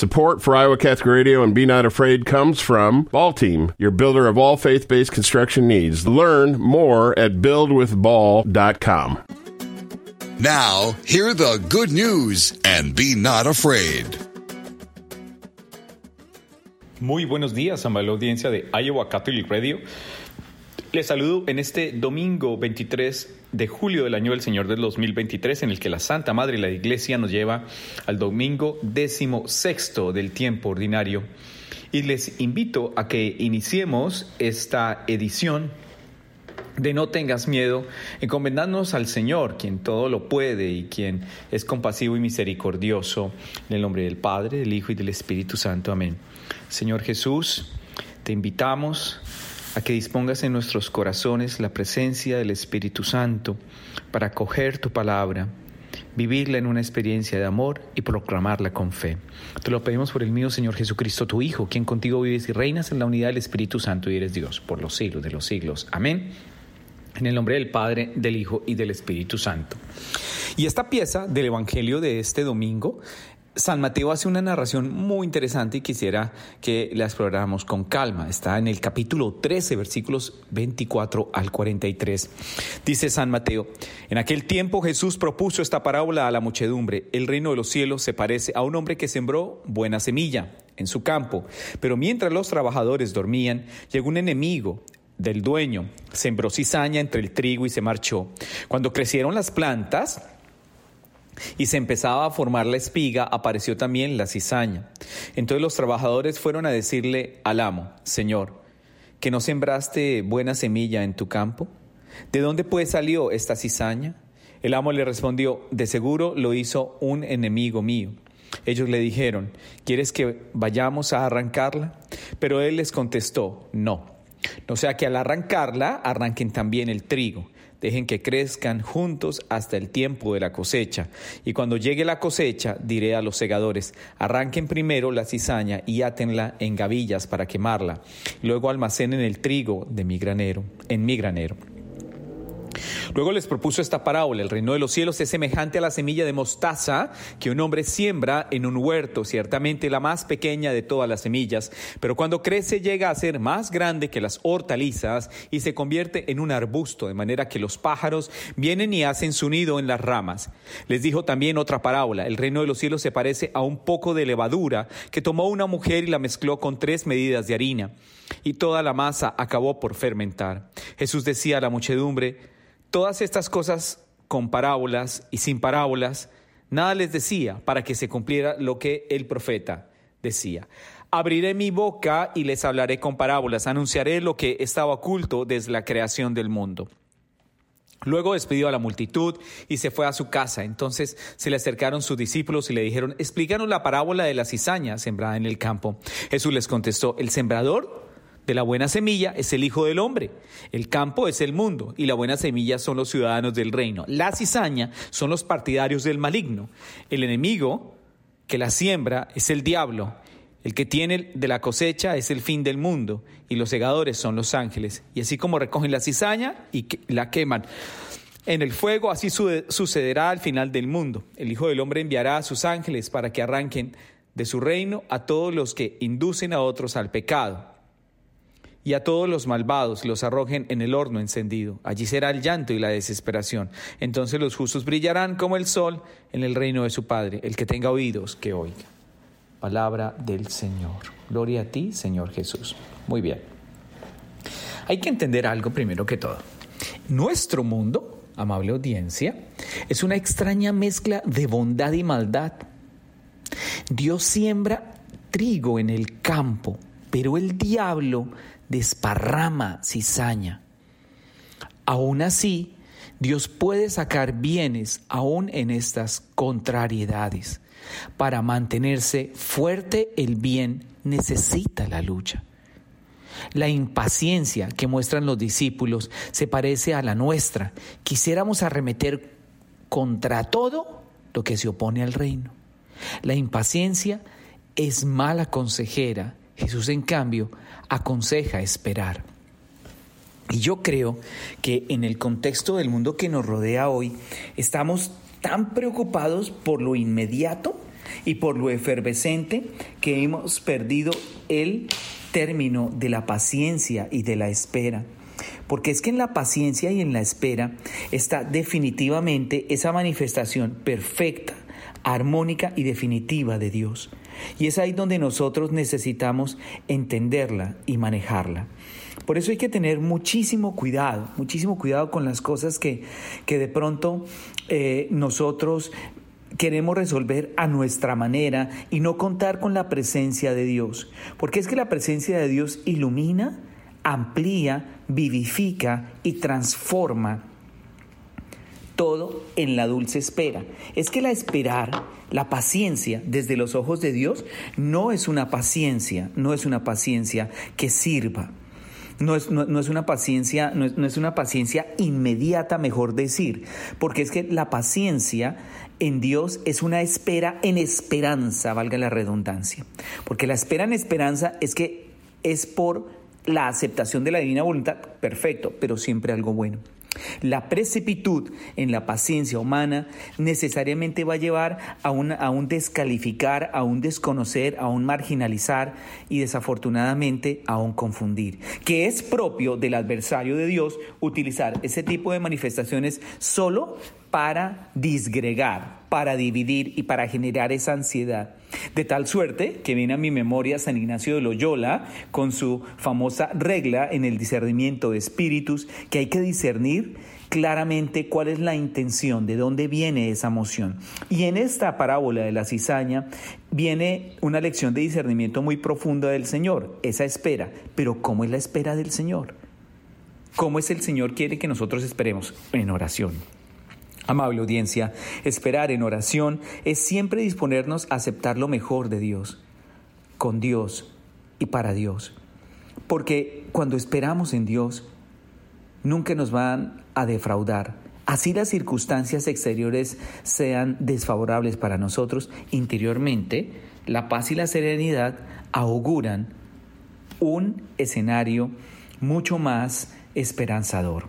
Support for Iowa Catholic Radio and Be Not Afraid comes from Ball Team, your builder of all faith based construction needs. Learn more at buildwithball.com. Now, hear the good news and be not afraid. Muy buenos días, amable audiencia de Iowa Catholic Radio. Les saludo en este domingo 23 de julio del año del Señor del 2023, en el que la Santa Madre y la Iglesia nos lleva al domingo décimo sexto del tiempo ordinario. Y les invito a que iniciemos esta edición de No tengas miedo, encomendándonos al Señor, quien todo lo puede y quien es compasivo y misericordioso, en el nombre del Padre, del Hijo y del Espíritu Santo. Amén. Señor Jesús, te invitamos a que dispongas en nuestros corazones la presencia del Espíritu Santo para acoger tu palabra, vivirla en una experiencia de amor y proclamarla con fe. Te lo pedimos por el mío Señor Jesucristo, tu Hijo, quien contigo vives y reinas en la unidad del Espíritu Santo y eres Dios por los siglos de los siglos. Amén. En el nombre del Padre, del Hijo y del Espíritu Santo. Y esta pieza del Evangelio de este domingo San Mateo hace una narración muy interesante y quisiera que la exploráramos con calma. Está en el capítulo 13, versículos 24 al 43. Dice San Mateo, en aquel tiempo Jesús propuso esta parábola a la muchedumbre. El reino de los cielos se parece a un hombre que sembró buena semilla en su campo, pero mientras los trabajadores dormían, llegó un enemigo del dueño, sembró cizaña entre el trigo y se marchó. Cuando crecieron las plantas, y se empezaba a formar la espiga, apareció también la cizaña. Entonces los trabajadores fueron a decirle al amo, Señor, ¿que no sembraste buena semilla en tu campo? ¿De dónde pues salió esta cizaña? El amo le respondió, de seguro lo hizo un enemigo mío. Ellos le dijeron, ¿quieres que vayamos a arrancarla? Pero él les contestó, no. No sea que al arrancarla arranquen también el trigo. Dejen que crezcan juntos hasta el tiempo de la cosecha. Y cuando llegue la cosecha, diré a los segadores, arranquen primero la cizaña y átenla en gavillas para quemarla. Luego almacenen el trigo de mi granero, en mi granero. Luego les propuso esta parábola. El reino de los cielos es semejante a la semilla de mostaza que un hombre siembra en un huerto, ciertamente la más pequeña de todas las semillas, pero cuando crece llega a ser más grande que las hortalizas y se convierte en un arbusto, de manera que los pájaros vienen y hacen su nido en las ramas. Les dijo también otra parábola. El reino de los cielos se parece a un poco de levadura que tomó una mujer y la mezcló con tres medidas de harina, y toda la masa acabó por fermentar. Jesús decía a la muchedumbre, Todas estas cosas con parábolas y sin parábolas, nada les decía para que se cumpliera lo que el profeta decía. Abriré mi boca y les hablaré con parábolas, anunciaré lo que estaba oculto desde la creación del mundo. Luego despidió a la multitud y se fue a su casa. Entonces se le acercaron sus discípulos y le dijeron, explícanos la parábola de la cizaña sembrada en el campo. Jesús les contestó, el sembrador de la buena semilla es el Hijo del Hombre, el campo es el mundo y la buena semilla son los ciudadanos del reino. La cizaña son los partidarios del maligno. El enemigo que la siembra es el diablo. El que tiene de la cosecha es el fin del mundo y los segadores son los ángeles. Y así como recogen la cizaña y la queman en el fuego, así sucederá al final del mundo. El Hijo del Hombre enviará a sus ángeles para que arranquen de su reino a todos los que inducen a otros al pecado y a todos los malvados los arrojen en el horno encendido. Allí será el llanto y la desesperación. Entonces los justos brillarán como el sol en el reino de su Padre. El que tenga oídos, que oiga. Palabra del Señor. Gloria a ti, Señor Jesús. Muy bien. Hay que entender algo primero que todo. Nuestro mundo, amable audiencia, es una extraña mezcla de bondad y maldad. Dios siembra trigo en el campo, pero el diablo desparrama cizaña. Aún así, Dios puede sacar bienes aún en estas contrariedades. Para mantenerse fuerte el bien necesita la lucha. La impaciencia que muestran los discípulos se parece a la nuestra. Quisiéramos arremeter contra todo lo que se opone al reino. La impaciencia es mala consejera Jesús, en cambio, aconseja esperar. Y yo creo que en el contexto del mundo que nos rodea hoy, estamos tan preocupados por lo inmediato y por lo efervescente que hemos perdido el término de la paciencia y de la espera. Porque es que en la paciencia y en la espera está definitivamente esa manifestación perfecta, armónica y definitiva de Dios. Y es ahí donde nosotros necesitamos entenderla y manejarla. Por eso hay que tener muchísimo cuidado, muchísimo cuidado con las cosas que, que de pronto eh, nosotros queremos resolver a nuestra manera y no contar con la presencia de Dios. Porque es que la presencia de Dios ilumina, amplía, vivifica y transforma todo en la dulce espera. Es que la esperar, la paciencia desde los ojos de Dios, no es una paciencia, no es una paciencia que sirva. No es, no, es, una paciencia, no es, no es una paciencia inmediata, mejor decir, porque es que la paciencia en Dios es una espera en esperanza, valga la redundancia. Porque la espera en esperanza es que es por la aceptación de la divina voluntad, perfecto, pero siempre algo bueno. La precipitud en la paciencia humana necesariamente va a llevar a un, a un, descalificar, a un desconocer, a un marginalizar y desafortunadamente a un confundir, que es propio del adversario de Dios utilizar ese tipo de manifestaciones solo para disgregar, para dividir y para generar esa ansiedad. De tal suerte que viene a mi memoria San Ignacio de Loyola con su famosa regla en el discernimiento de espíritus, que hay que discernir claramente cuál es la intención, de dónde viene esa emoción. Y en esta parábola de la cizaña viene una lección de discernimiento muy profunda del Señor, esa espera. Pero ¿cómo es la espera del Señor? ¿Cómo es el Señor quiere que nosotros esperemos? En oración. Amable audiencia, esperar en oración es siempre disponernos a aceptar lo mejor de Dios, con Dios y para Dios. Porque cuando esperamos en Dios, nunca nos van a defraudar. Así las circunstancias exteriores sean desfavorables para nosotros, interiormente, la paz y la serenidad auguran un escenario mucho más esperanzador.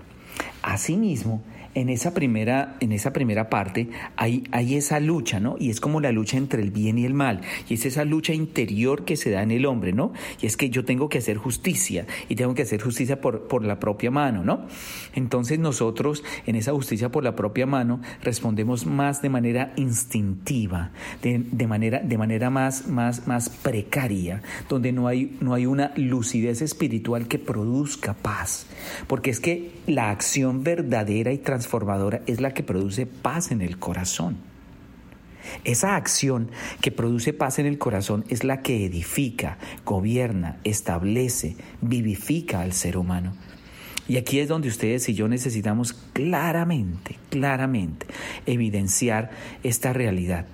Asimismo, en esa primera, en esa primera parte hay, hay esa lucha, ¿no? Y es como la lucha entre el bien y el mal. Y es esa lucha interior que se da en el hombre, ¿no? Y es que yo tengo que hacer justicia y tengo que hacer justicia por, por la propia mano, ¿no? Entonces nosotros en esa justicia por la propia mano respondemos más de manera instintiva, de, manera, de manera más, más, más precaria, donde no hay, no hay una lucidez espiritual que produzca paz. Porque es que la acción verdadera y transformadora transformadora es la que produce paz en el corazón. Esa acción que produce paz en el corazón es la que edifica, gobierna, establece, vivifica al ser humano. Y aquí es donde ustedes y yo necesitamos claramente, claramente evidenciar esta realidad.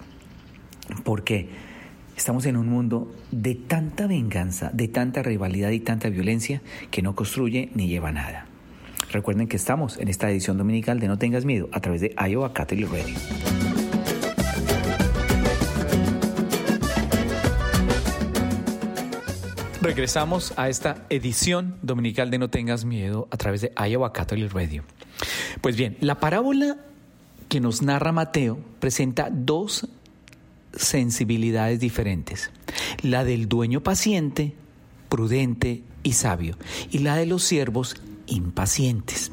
Porque estamos en un mundo de tanta venganza, de tanta rivalidad y tanta violencia que no construye ni lleva nada. Recuerden que estamos en esta edición dominical de No Tengas Miedo a través de Iowa Catholic Radio. Regresamos a esta edición dominical de No Tengas Miedo a través de Iowa Catholic Radio. Pues bien, la parábola que nos narra Mateo presenta dos sensibilidades diferentes. La del dueño paciente, prudente y sabio, y la de los siervos impacientes.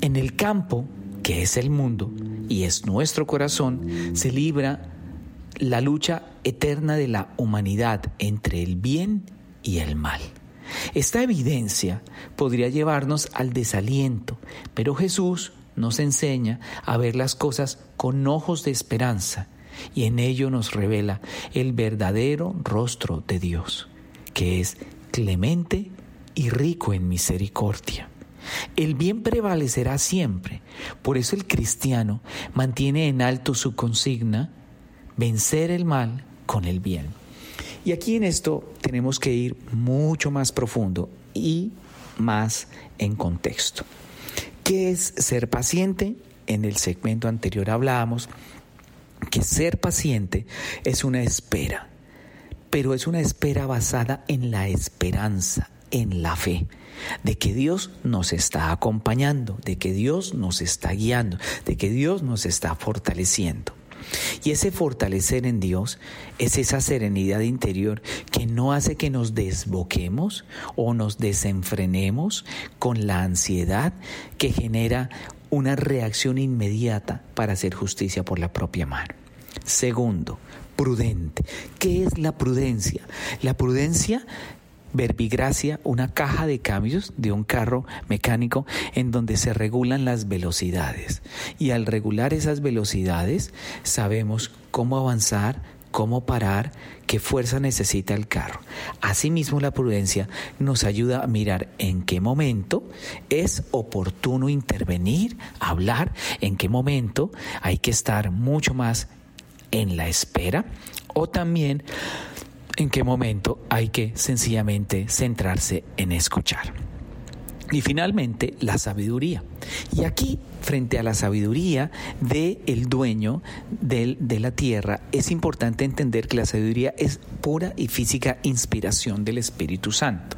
En el campo, que es el mundo y es nuestro corazón, se libra la lucha eterna de la humanidad entre el bien y el mal. Esta evidencia podría llevarnos al desaliento, pero Jesús nos enseña a ver las cosas con ojos de esperanza y en ello nos revela el verdadero rostro de Dios, que es clemente y rico en misericordia. El bien prevalecerá siempre. Por eso el cristiano mantiene en alto su consigna, vencer el mal con el bien. Y aquí en esto tenemos que ir mucho más profundo y más en contexto. ¿Qué es ser paciente? En el segmento anterior hablábamos que ser paciente es una espera, pero es una espera basada en la esperanza, en la fe, de que Dios nos está acompañando, de que Dios nos está guiando, de que Dios nos está fortaleciendo. Y ese fortalecer en Dios es esa serenidad interior que no hace que nos desboquemos o nos desenfrenemos con la ansiedad que genera una reacción inmediata para hacer justicia por la propia mano. Segundo, prudente. ¿Qué es la prudencia? La prudencia verbigracia, una caja de cambios de un carro mecánico en donde se regulan las velocidades. Y al regular esas velocidades sabemos cómo avanzar, cómo parar, qué fuerza necesita el carro. Asimismo, la prudencia nos ayuda a mirar en qué momento es oportuno intervenir, hablar, en qué momento hay que estar mucho más en la espera o también en qué momento hay que sencillamente centrarse en escuchar. Y finalmente, la sabiduría. Y aquí, frente a la sabiduría del el dueño de la tierra, es importante entender que la sabiduría es pura y física inspiración del Espíritu Santo.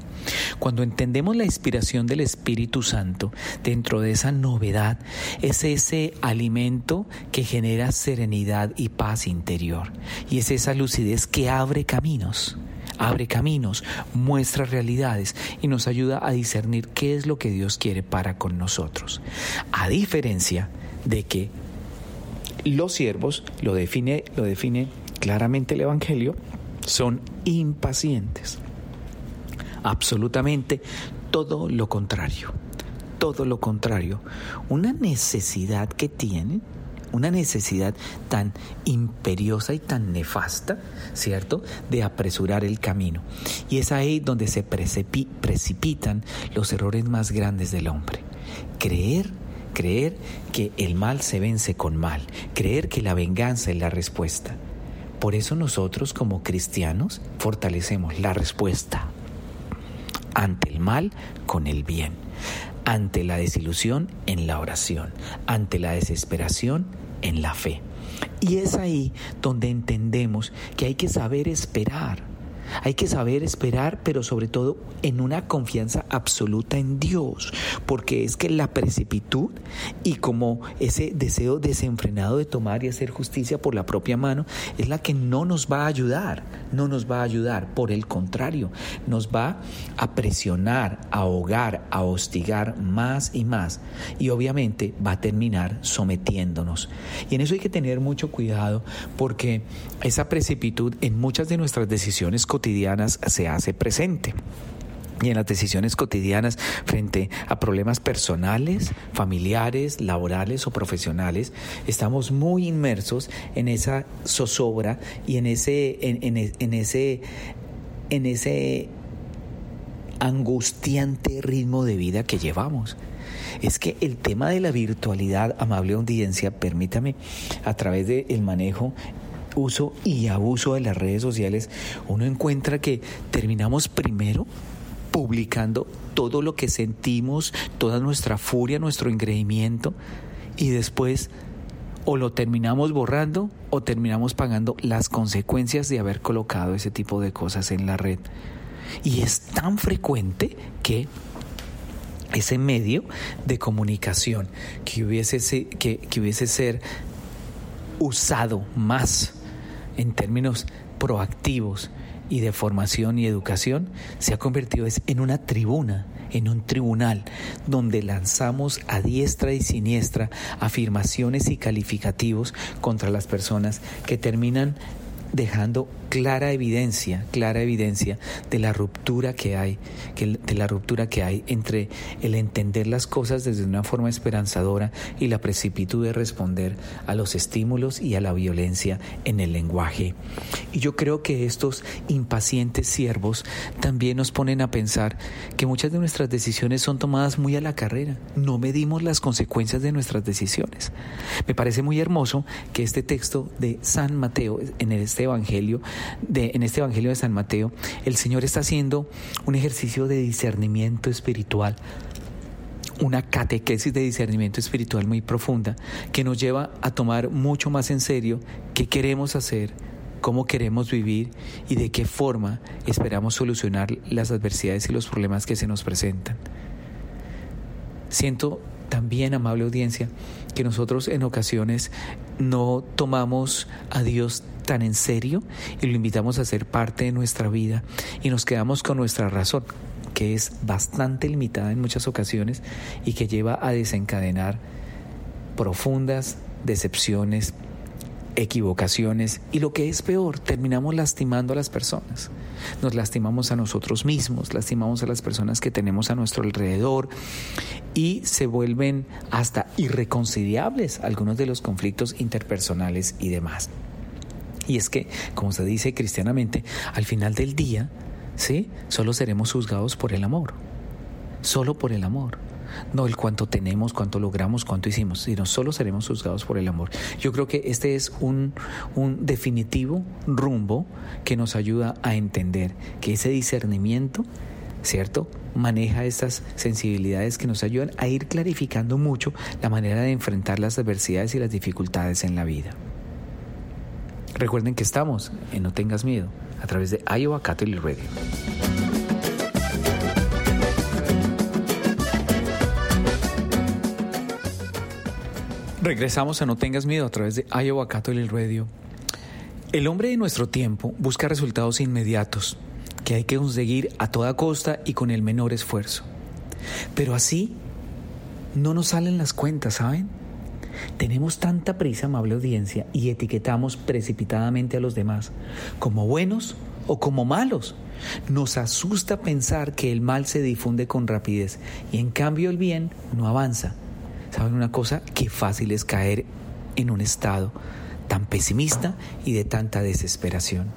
Cuando entendemos la inspiración del Espíritu Santo, dentro de esa novedad, es ese alimento que genera serenidad y paz interior. Y es esa lucidez que abre caminos abre caminos, muestra realidades y nos ayuda a discernir qué es lo que Dios quiere para con nosotros. A diferencia de que los siervos, lo define, lo define claramente el Evangelio, son impacientes absolutamente todo lo contrario, todo lo contrario, una necesidad que tienen, una necesidad tan imperiosa y tan nefasta, ¿cierto?, de apresurar el camino. Y es ahí donde se precipitan los errores más grandes del hombre. Creer creer que el mal se vence con mal, creer que la venganza es la respuesta. Por eso nosotros como cristianos fortalecemos la respuesta ante el mal con el bien, ante la desilusión en la oración, ante la desesperación en la fe. Y es ahí donde entendemos que hay que saber esperar hay que saber esperar, pero sobre todo en una confianza absoluta en Dios, porque es que la precipitud y como ese deseo desenfrenado de tomar y hacer justicia por la propia mano es la que no nos va a ayudar, no nos va a ayudar, por el contrario, nos va a presionar, a ahogar, a hostigar más y más y obviamente va a terminar sometiéndonos. Y en eso hay que tener mucho cuidado porque esa precipitud en muchas de nuestras decisiones se hace presente y en las decisiones cotidianas frente a problemas personales, familiares, laborales o profesionales, estamos muy inmersos en esa zozobra y en ese, en, en ese, en ese angustiante ritmo de vida que llevamos. Es que el tema de la virtualidad, amable audiencia, permítame, a través del manejo uso y abuso de las redes sociales, uno encuentra que terminamos primero publicando todo lo que sentimos, toda nuestra furia, nuestro engreimiento, y después o lo terminamos borrando o terminamos pagando las consecuencias de haber colocado ese tipo de cosas en la red. Y es tan frecuente que ese medio de comunicación que hubiese, que, que hubiese ser usado más en términos proactivos y de formación y educación, se ha convertido en una tribuna, en un tribunal, donde lanzamos a diestra y siniestra afirmaciones y calificativos contra las personas que terminan dejando clara evidencia, clara evidencia de la ruptura que hay, de la ruptura que hay entre el entender las cosas desde una forma esperanzadora y la precipitud de responder a los estímulos y a la violencia en el lenguaje. Y yo creo que estos impacientes siervos también nos ponen a pensar que muchas de nuestras decisiones son tomadas muy a la carrera, no medimos las consecuencias de nuestras decisiones. Me parece muy hermoso que este texto de San Mateo en este evangelio en este Evangelio de San Mateo, el Señor está haciendo un ejercicio de discernimiento espiritual una catequesis de discernimiento espiritual muy profunda que nos lleva a tomar mucho más en serio qué queremos hacer, cómo queremos vivir y de qué forma esperamos solucionar las adversidades y los problemas que se nos presentan. Siento también, amable audiencia, que nosotros en ocasiones no tomamos a Dios tan en serio y lo invitamos a ser parte de nuestra vida y nos quedamos con nuestra razón, que es bastante limitada en muchas ocasiones y que lleva a desencadenar profundas decepciones, equivocaciones y lo que es peor, terminamos lastimando a las personas. Nos lastimamos a nosotros mismos, lastimamos a las personas que tenemos a nuestro alrededor y se vuelven hasta irreconciliables algunos de los conflictos interpersonales y demás. Y es que, como se dice cristianamente, al final del día, ¿sí? Solo seremos juzgados por el amor. Solo por el amor no el cuánto tenemos, cuánto logramos, cuánto hicimos, sino solo seremos juzgados por el amor. Yo creo que este es un, un definitivo rumbo que nos ayuda a entender que ese discernimiento, ¿cierto? maneja estas sensibilidades que nos ayudan a ir clarificando mucho la manera de enfrentar las adversidades y las dificultades en la vida. Recuerden que estamos en No Tengas Miedo a través de Iowa Catholic Radio. Regresamos a No Tengas Miedo a través de Iowa Catholic Radio. El hombre de nuestro tiempo busca resultados inmediatos que hay que conseguir a toda costa y con el menor esfuerzo. Pero así no nos salen las cuentas, ¿saben? Tenemos tanta prisa, amable audiencia, y etiquetamos precipitadamente a los demás como buenos o como malos. Nos asusta pensar que el mal se difunde con rapidez y en cambio el bien no avanza ¿Saben una cosa? Qué fácil es caer en un estado tan pesimista y de tanta desesperación.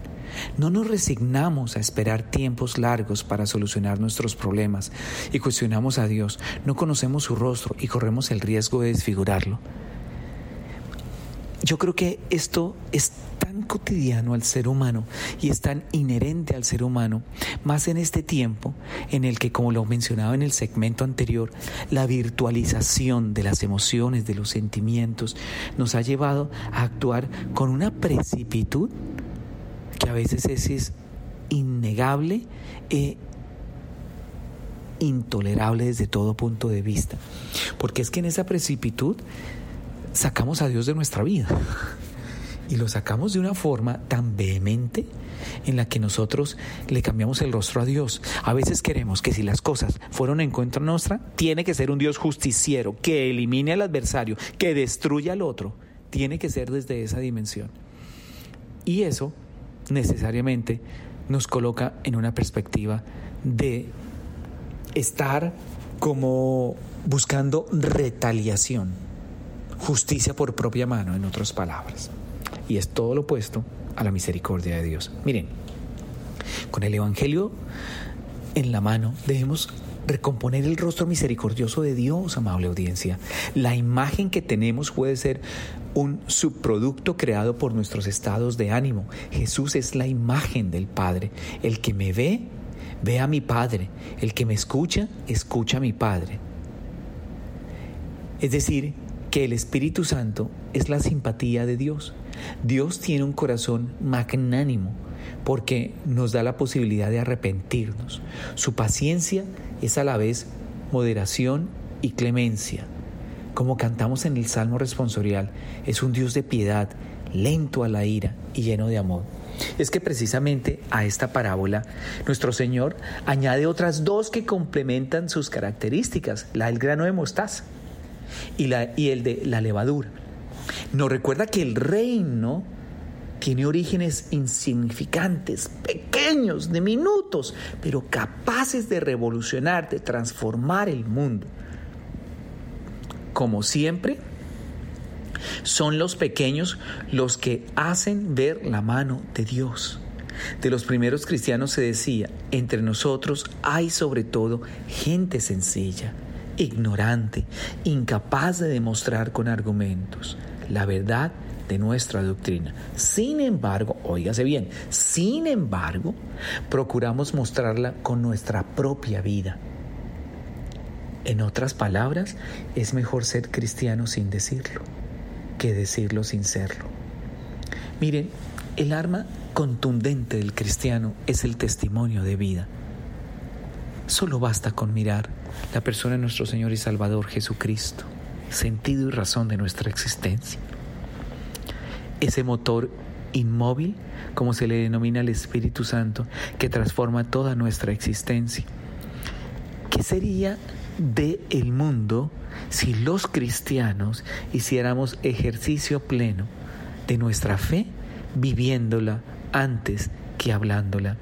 No nos resignamos a esperar tiempos largos para solucionar nuestros problemas y cuestionamos a Dios, no conocemos su rostro y corremos el riesgo de desfigurarlo. Yo creo que esto es cotidiano al ser humano y es tan inherente al ser humano, más en este tiempo en el que, como lo mencionaba en el segmento anterior, la virtualización de las emociones, de los sentimientos, nos ha llevado a actuar con una precipitud que a veces es, innegable e intolerable desde todo punto de vista. Porque es que en esa precipitud sacamos a Dios de nuestra vida. Y lo sacamos de una forma tan vehemente en la que nosotros le cambiamos el rostro a Dios. A veces queremos que si las cosas fueron en contra nuestra, tiene que ser un Dios justiciero, que elimine al adversario, que destruya al otro. Tiene que ser desde esa dimensión. Y eso necesariamente nos coloca en una perspectiva de estar como buscando retaliación justicia por propia mano, en otras palabras. Y es todo lo opuesto a la misericordia de Dios. Miren, con el Evangelio en la mano debemos recomponer el rostro misericordioso de Dios, amable audiencia. La imagen que tenemos puede ser un subproducto creado por nuestros estados de ánimo. Jesús es la imagen del Padre. El que me ve, ve a mi Padre. El que me escucha, escucha a mi Padre. Es decir, que el Espíritu Santo es la simpatía de Dios. Dios tiene un corazón magnánimo porque nos da la posibilidad de arrepentirnos. Su paciencia es a la vez moderación y clemencia. Como cantamos en el Salmo responsorial, es un Dios de piedad, lento a la ira y lleno de amor. Es que precisamente a esta parábola nuestro Señor añade otras dos que complementan sus características, la del grano de mostaza y, la, y el de la levadura. Nos recuerda que el reino tiene orígenes insignificantes, pequeños, diminutos, pero capaces de revolucionar, de transformar el mundo. Como siempre, son los pequeños los que hacen ver la mano de Dios. De los primeros cristianos se decía, entre nosotros hay sobre todo gente sencilla ignorante, incapaz de demostrar con argumentos la verdad de nuestra doctrina. Sin embargo, oígase bien, sin embargo, procuramos mostrarla con nuestra propia vida. En otras palabras, es mejor ser cristiano sin decirlo que decirlo sin serlo. Miren, el arma contundente del cristiano es el testimonio de vida. Solo basta con mirar la persona de nuestro Señor y Salvador Jesucristo, sentido y razón de nuestra existencia. ese motor inmóvil, como se le denomina al Espíritu Santo, que transforma toda nuestra existencia. ¿Qué sería de el mundo si los cristianos hiciéramos ejercicio pleno de nuestra fe viviéndola antes que hablándola?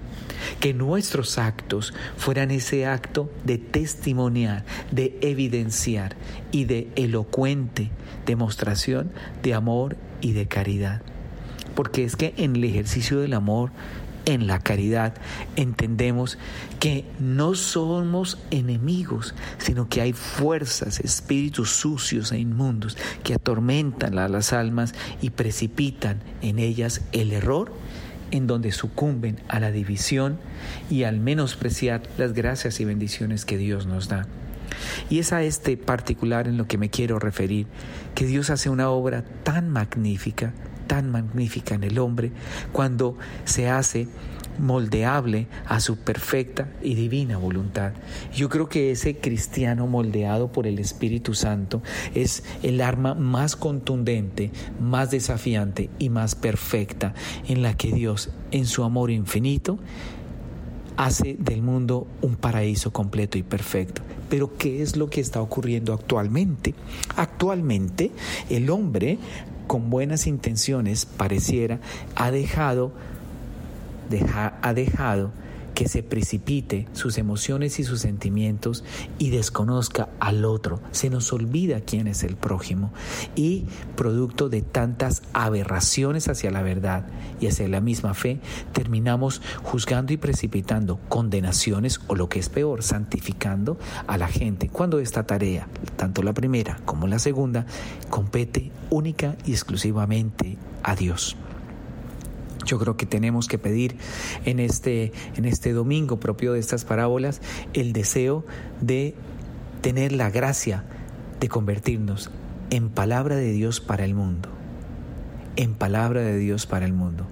Que nuestros actos fueran ese acto de testimoniar, de evidenciar y de elocuente demostración de amor y de caridad. Porque es que en el ejercicio del amor, en la caridad, entendemos que no somos enemigos, sino que hay fuerzas, espíritus sucios e inmundos que atormentan a las almas y precipitan en ellas el error en donde sucumben a la división y al menospreciar las gracias y bendiciones que Dios nos da. Y es a este particular en lo que me quiero referir, que Dios hace una obra tan magnífica, tan magnífica en el hombre, cuando se hace moldeable a su perfecta y divina voluntad. Yo creo que ese cristiano moldeado por el Espíritu Santo es el arma más contundente, más desafiante y más perfecta en la que Dios, en su amor infinito, hace del mundo un paraíso completo y perfecto. Pero ¿qué es lo que está ocurriendo actualmente? Actualmente el hombre con buenas intenciones pareciera ha dejado ha dejado que se precipite sus emociones y sus sentimientos y desconozca al otro. Se nos olvida quién es el prójimo y producto de tantas aberraciones hacia la verdad y hacia la misma fe, terminamos juzgando y precipitando condenaciones o lo que es peor, santificando a la gente. Cuando esta tarea, tanto la primera como la segunda, compete única y exclusivamente a Dios. Yo creo que tenemos que pedir en este, en este domingo propio de estas parábolas el deseo de tener la gracia de convertirnos en palabra de Dios para el mundo, en palabra de Dios para el mundo,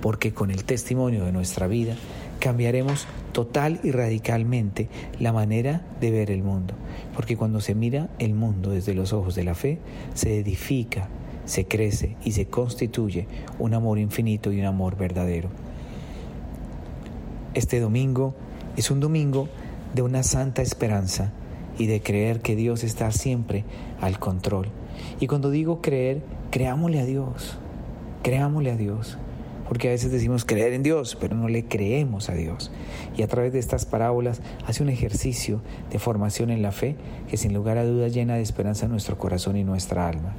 porque con el testimonio de nuestra vida cambiaremos total y radicalmente la manera de ver el mundo, porque cuando se mira el mundo desde los ojos de la fe, se edifica, se crece y se constituye un amor infinito y un amor verdadero. Este domingo es un domingo de una santa esperanza y de creer que Dios está siempre al control. Y cuando digo creer, creámosle a Dios, creámosle a Dios. Porque a veces decimos creer en Dios, pero no le creemos a Dios. Y a través de estas parábolas hace un ejercicio de formación en la fe que sin lugar a dudas llena de esperanza nuestro corazón y nuestra alma.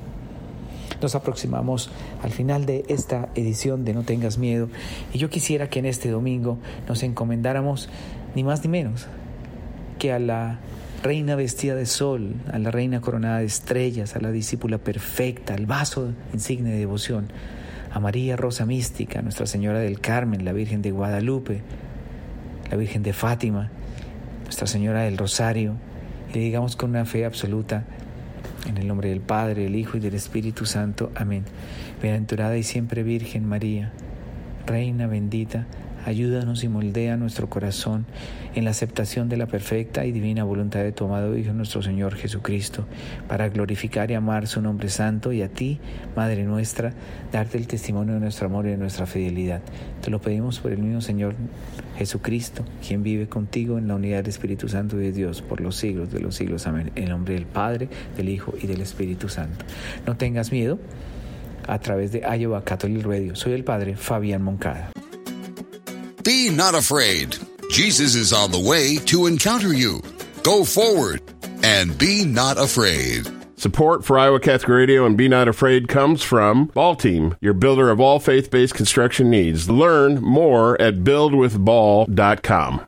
Nos aproximamos al final de esta edición de No tengas miedo. Y yo quisiera que en este domingo nos encomendáramos ni más ni menos que a la reina vestida de sol, a la reina coronada de estrellas, a la discípula perfecta, al vaso insigne de devoción, a María Rosa Mística, Nuestra Señora del Carmen, la Virgen de Guadalupe, la Virgen de Fátima, Nuestra Señora del Rosario, y le digamos con una fe absoluta, en el nombre del Padre, del Hijo y del Espíritu Santo. Amén. Bienaventurada y siempre Virgen María, Reina bendita, Ayúdanos y moldea nuestro corazón en la aceptación de la perfecta y divina voluntad de tu amado Hijo nuestro Señor Jesucristo, para glorificar y amar su nombre santo y a ti, Madre nuestra, darte el testimonio de nuestro amor y de nuestra fidelidad. Te lo pedimos por el mismo Señor Jesucristo, quien vive contigo en la unidad del Espíritu Santo y de Dios por los siglos de los siglos. Amén. En nombre del Padre, del Hijo y del Espíritu Santo. No tengas miedo a través de Iowa Catholic Radio. Soy el Padre Fabián Moncada. Be not afraid. Jesus is on the way to encounter you. Go forward and be not afraid. Support for Iowa Catholic Radio and Be Not Afraid comes from Ball Team, your builder of all faith based construction needs. Learn more at buildwithball.com.